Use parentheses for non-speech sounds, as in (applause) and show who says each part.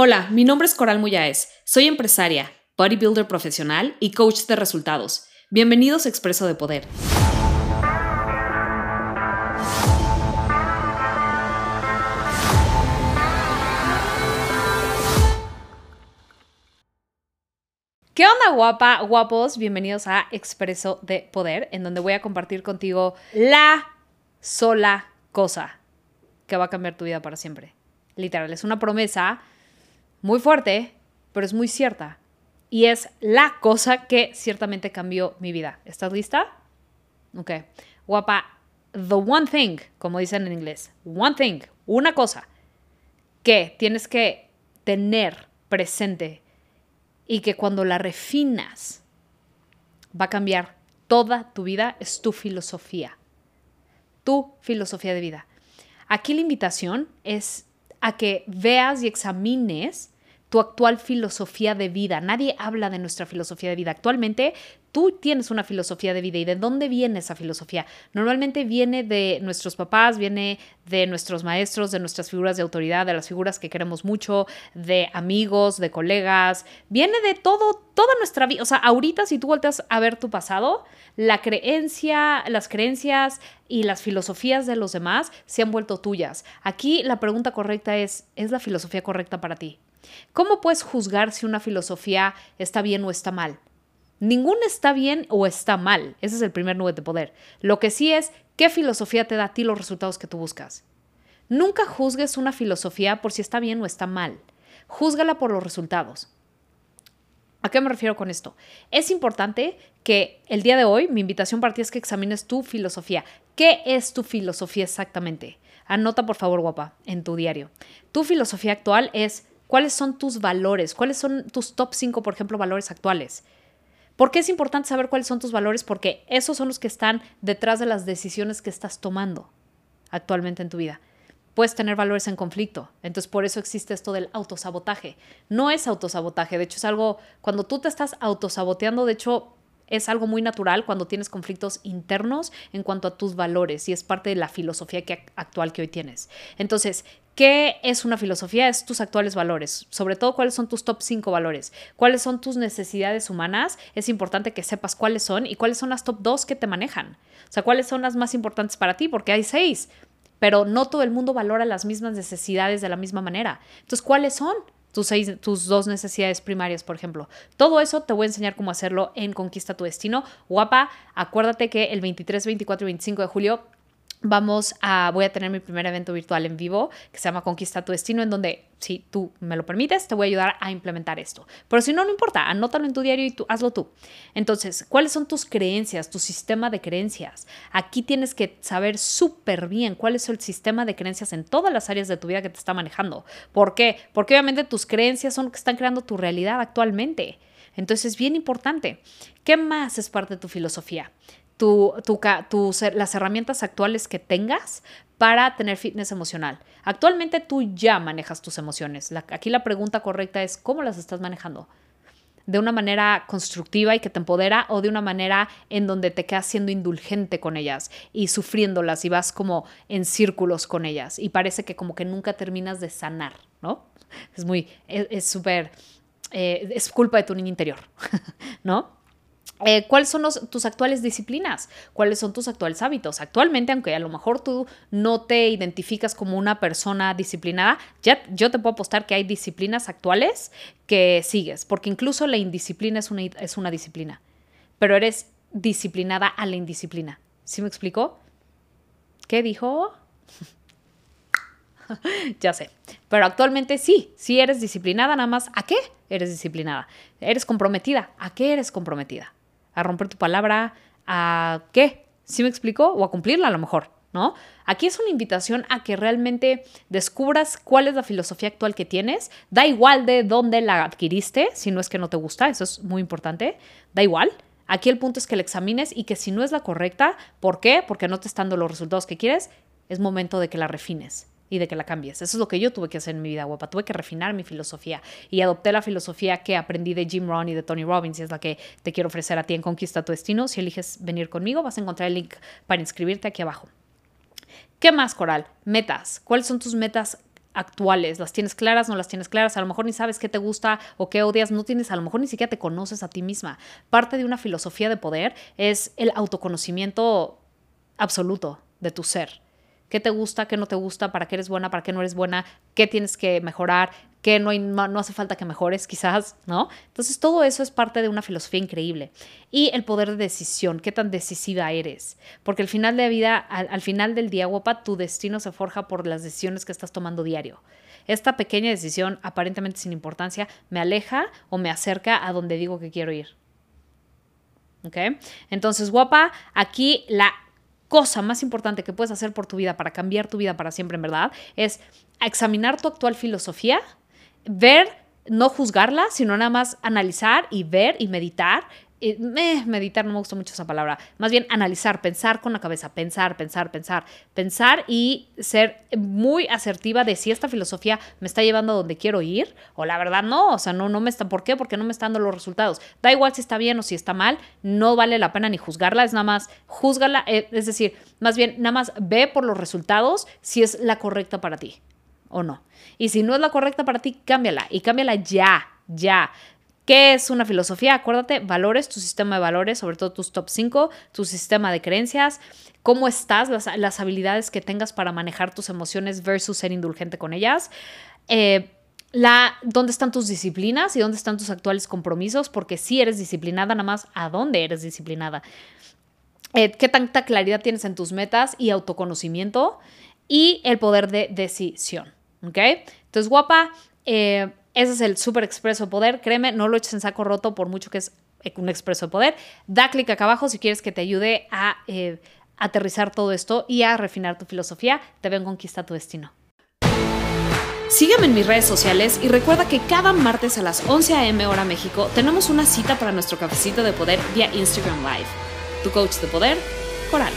Speaker 1: Hola, mi nombre es Coral Muyáez. Soy empresaria, bodybuilder profesional y coach de resultados. Bienvenidos a Expreso de Poder. ¿Qué onda, guapa, guapos? Bienvenidos a Expreso de Poder, en donde voy a compartir contigo la sola cosa que va a cambiar tu vida para siempre. Literal, es una promesa muy fuerte, pero es muy cierta. Y es la cosa que ciertamente cambió mi vida. ¿Estás lista? Ok. Guapa, the one thing, como dicen en inglés, one thing, una cosa que tienes que tener presente y que cuando la refinas va a cambiar toda tu vida es tu filosofía. Tu filosofía de vida. Aquí la invitación es a que veas y examines tu actual filosofía de vida. Nadie habla de nuestra filosofía de vida. Actualmente tú tienes una filosofía de vida y de dónde viene esa filosofía. Normalmente viene de nuestros papás, viene de nuestros maestros, de nuestras figuras de autoridad, de las figuras que queremos mucho, de amigos, de colegas, viene de todo, toda nuestra vida. O sea, ahorita si tú volteas a ver tu pasado, la creencia, las creencias y las filosofías de los demás se han vuelto tuyas. Aquí la pregunta correcta es, ¿es la filosofía correcta para ti? ¿Cómo puedes juzgar si una filosofía está bien o está mal? Ninguna está bien o está mal. Ese es el primer nube de poder. Lo que sí es, ¿qué filosofía te da a ti los resultados que tú buscas? Nunca juzgues una filosofía por si está bien o está mal. Júzgala por los resultados. ¿A qué me refiero con esto? Es importante que el día de hoy mi invitación para ti es que examines tu filosofía. ¿Qué es tu filosofía exactamente? Anota por favor, guapa, en tu diario. Tu filosofía actual es ¿Cuáles son tus valores? ¿Cuáles son tus top 5, por ejemplo, valores actuales? ¿Por qué es importante saber cuáles son tus valores? Porque esos son los que están detrás de las decisiones que estás tomando actualmente en tu vida. Puedes tener valores en conflicto, entonces por eso existe esto del autosabotaje. No es autosabotaje, de hecho es algo, cuando tú te estás autosaboteando, de hecho es algo muy natural cuando tienes conflictos internos en cuanto a tus valores y es parte de la filosofía que, actual que hoy tienes. Entonces, ¿Qué es una filosofía? Es tus actuales valores, sobre todo cuáles son tus top 5 valores, cuáles son tus necesidades humanas. Es importante que sepas cuáles son y cuáles son las top 2 que te manejan. O sea, cuáles son las más importantes para ti, porque hay seis, pero no todo el mundo valora las mismas necesidades de la misma manera. Entonces, ¿cuáles son? Tus, dos necesidades primarias, por ejemplo. Todo eso te voy a enseñar cómo hacerlo en Conquista tu Destino. Guapa, acuérdate que el 23, 24 y 25 de julio vamos a, voy a tener mi primer evento virtual en vivo que se llama Conquista tu Destino, en donde, si tú me lo permites, te voy a ayudar a implementar esto. Pero si no, no importa, anótalo en tu diario y tú, hazlo tú. Entonces, ¿cuáles son tus creencias, tu sistema de creencias? Aquí tienes que saber súper bien cuál es el sistema de creencias en todas las áreas de tu vida que te está manejando. ¿Por qué? Porque obviamente tus creencias son lo que están creando tu realidad actualmente. Entonces, es bien importante. ¿Qué más es parte de tu filosofía? Tu, las herramientas actuales que tengas para tener fitness emocional. Actualmente tú ya manejas tus emociones. aquí la pregunta correcta es cómo las estás manejando. De una manera constructiva y que te empodera o de una manera en donde te quedas siendo indulgente con ellas y sufriéndolas y vas como en círculos con ellas y parece que como que nunca terminas de sanar, ¿no? Es muy, es súper, eh, es culpa de tu niño interior, (laughs) ¿no? Eh, ¿Cuáles son tus actuales disciplinas? ¿Cuáles son tus actuales hábitos? Actualmente, aunque a lo mejor tú no te identificas como una persona disciplinada, yo te puedo apostar que hay disciplinas actuales que sigues, porque incluso la indisciplina es una, es una disciplina, pero eres disciplinada a la indisciplina. ¿Sí me explicó? ¿Qué dijo? (laughs) ya sé. Pero actualmente sí, sí eres disciplinada, nada más. ¿A qué eres disciplinada? ¿Eres comprometida? ¿A qué eres comprometida? A romper tu palabra, a qué, ¿sí me explico? O a cumplirla a lo mejor, ¿no? Aquí es una invitación a que realmente descubras cuál es la filosofía actual que tienes. Da igual de dónde la adquiriste, si no es que no te gusta, eso es muy importante. Da igual. Aquí el punto es que la examines y que si no es la correcta, ¿por qué? Porque no te están dando los resultados que quieres, es momento de que la refines y de que la cambies. Eso es lo que yo tuve que hacer en mi vida, guapa. Tuve que refinar mi filosofía y adopté la filosofía que aprendí de Jim Rohn y de Tony Robbins y es la que te quiero ofrecer a ti en Conquista tu Destino. Si eliges venir conmigo, vas a encontrar el link para inscribirte aquí abajo. ¿Qué más, Coral? Metas. ¿Cuáles son tus metas actuales. ¿Las tienes claras? ¿No las tienes claras? A lo mejor ni sabes qué te gusta o qué odias. No tienes, a lo mejor ni siquiera te conoces a ti misma. Parte de una filosofía de poder es el autoconocimiento absoluto de tu ser. ¿Qué te gusta? ¿Qué no te gusta? ¿Para qué eres buena? ¿Para qué no eres buena? ¿Qué tienes que mejorar? ¿Qué no, hace falta que mejores quizás? ¿No? Entonces todo eso es parte de una filosofía increíble. Y el poder de decisión, qué tan decisiva eres. Porque al final de la vida, al, al final del día, guapa, tu destino se forja por las decisiones que estás tomando diario. Esta pequeña decisión, aparentemente sin importancia, me aleja o me acerca a donde digo que quiero ir. ¿Ok? Entonces, guapa, aquí la cosa más importante que puedes hacer por tu vida para cambiar tu vida para siempre, en verdad, es examinar tu actual filosofía, ver, no juzgarla, sino nada más analizar y ver y meditar eh, meditar no me gusta mucho esa palabra, más bien analizar, pensar con la cabeza, pensar, pensar, pensar, pensar y ser muy asertiva de si esta filosofía me está llevando a donde quiero ir o la verdad no, o sea, no, no me está, ¿por qué? Porque no me están dando los resultados. Da igual si está bien o si está mal, no vale la pena ni juzgarla, es nada más juzgarla, eh, es decir, más bien nada más ve por los resultados si es la correcta para ti o no. Y si no es la correcta para ti, cámbiala y cámbiala ya, ya. ¿Qué es una filosofía? Acuérdate, valores, tu sistema de valores, sobre todo tus top 5, tu sistema de creencias, cómo estás, las, habilidades que tengas para manejar tus emociones versus ser indulgente con ellas. Eh, dónde están tus disciplinas y dónde están tus actuales compromisos, porque si eres disciplinada, nada más a dónde eres disciplinada. Eh, qué tanta claridad tienes en tus metas y autoconocimiento y el poder de decisión. ¿Ok? Entonces, guapa, eh, ese es el super expreso poder. Créeme, no lo eches en saco roto por mucho que es un expreso de poder. Da clic acá abajo si quieres que te ayude a eh, aterrizar todo esto y a refinar tu filosofía. Te veo en Conquista tu Destino. Sígueme en mis redes sociales y recuerda que cada martes a las 11 a.m. hora México tenemos una cita para nuestro cafecito de poder vía Instagram Live. Tu coach de poder, Coral.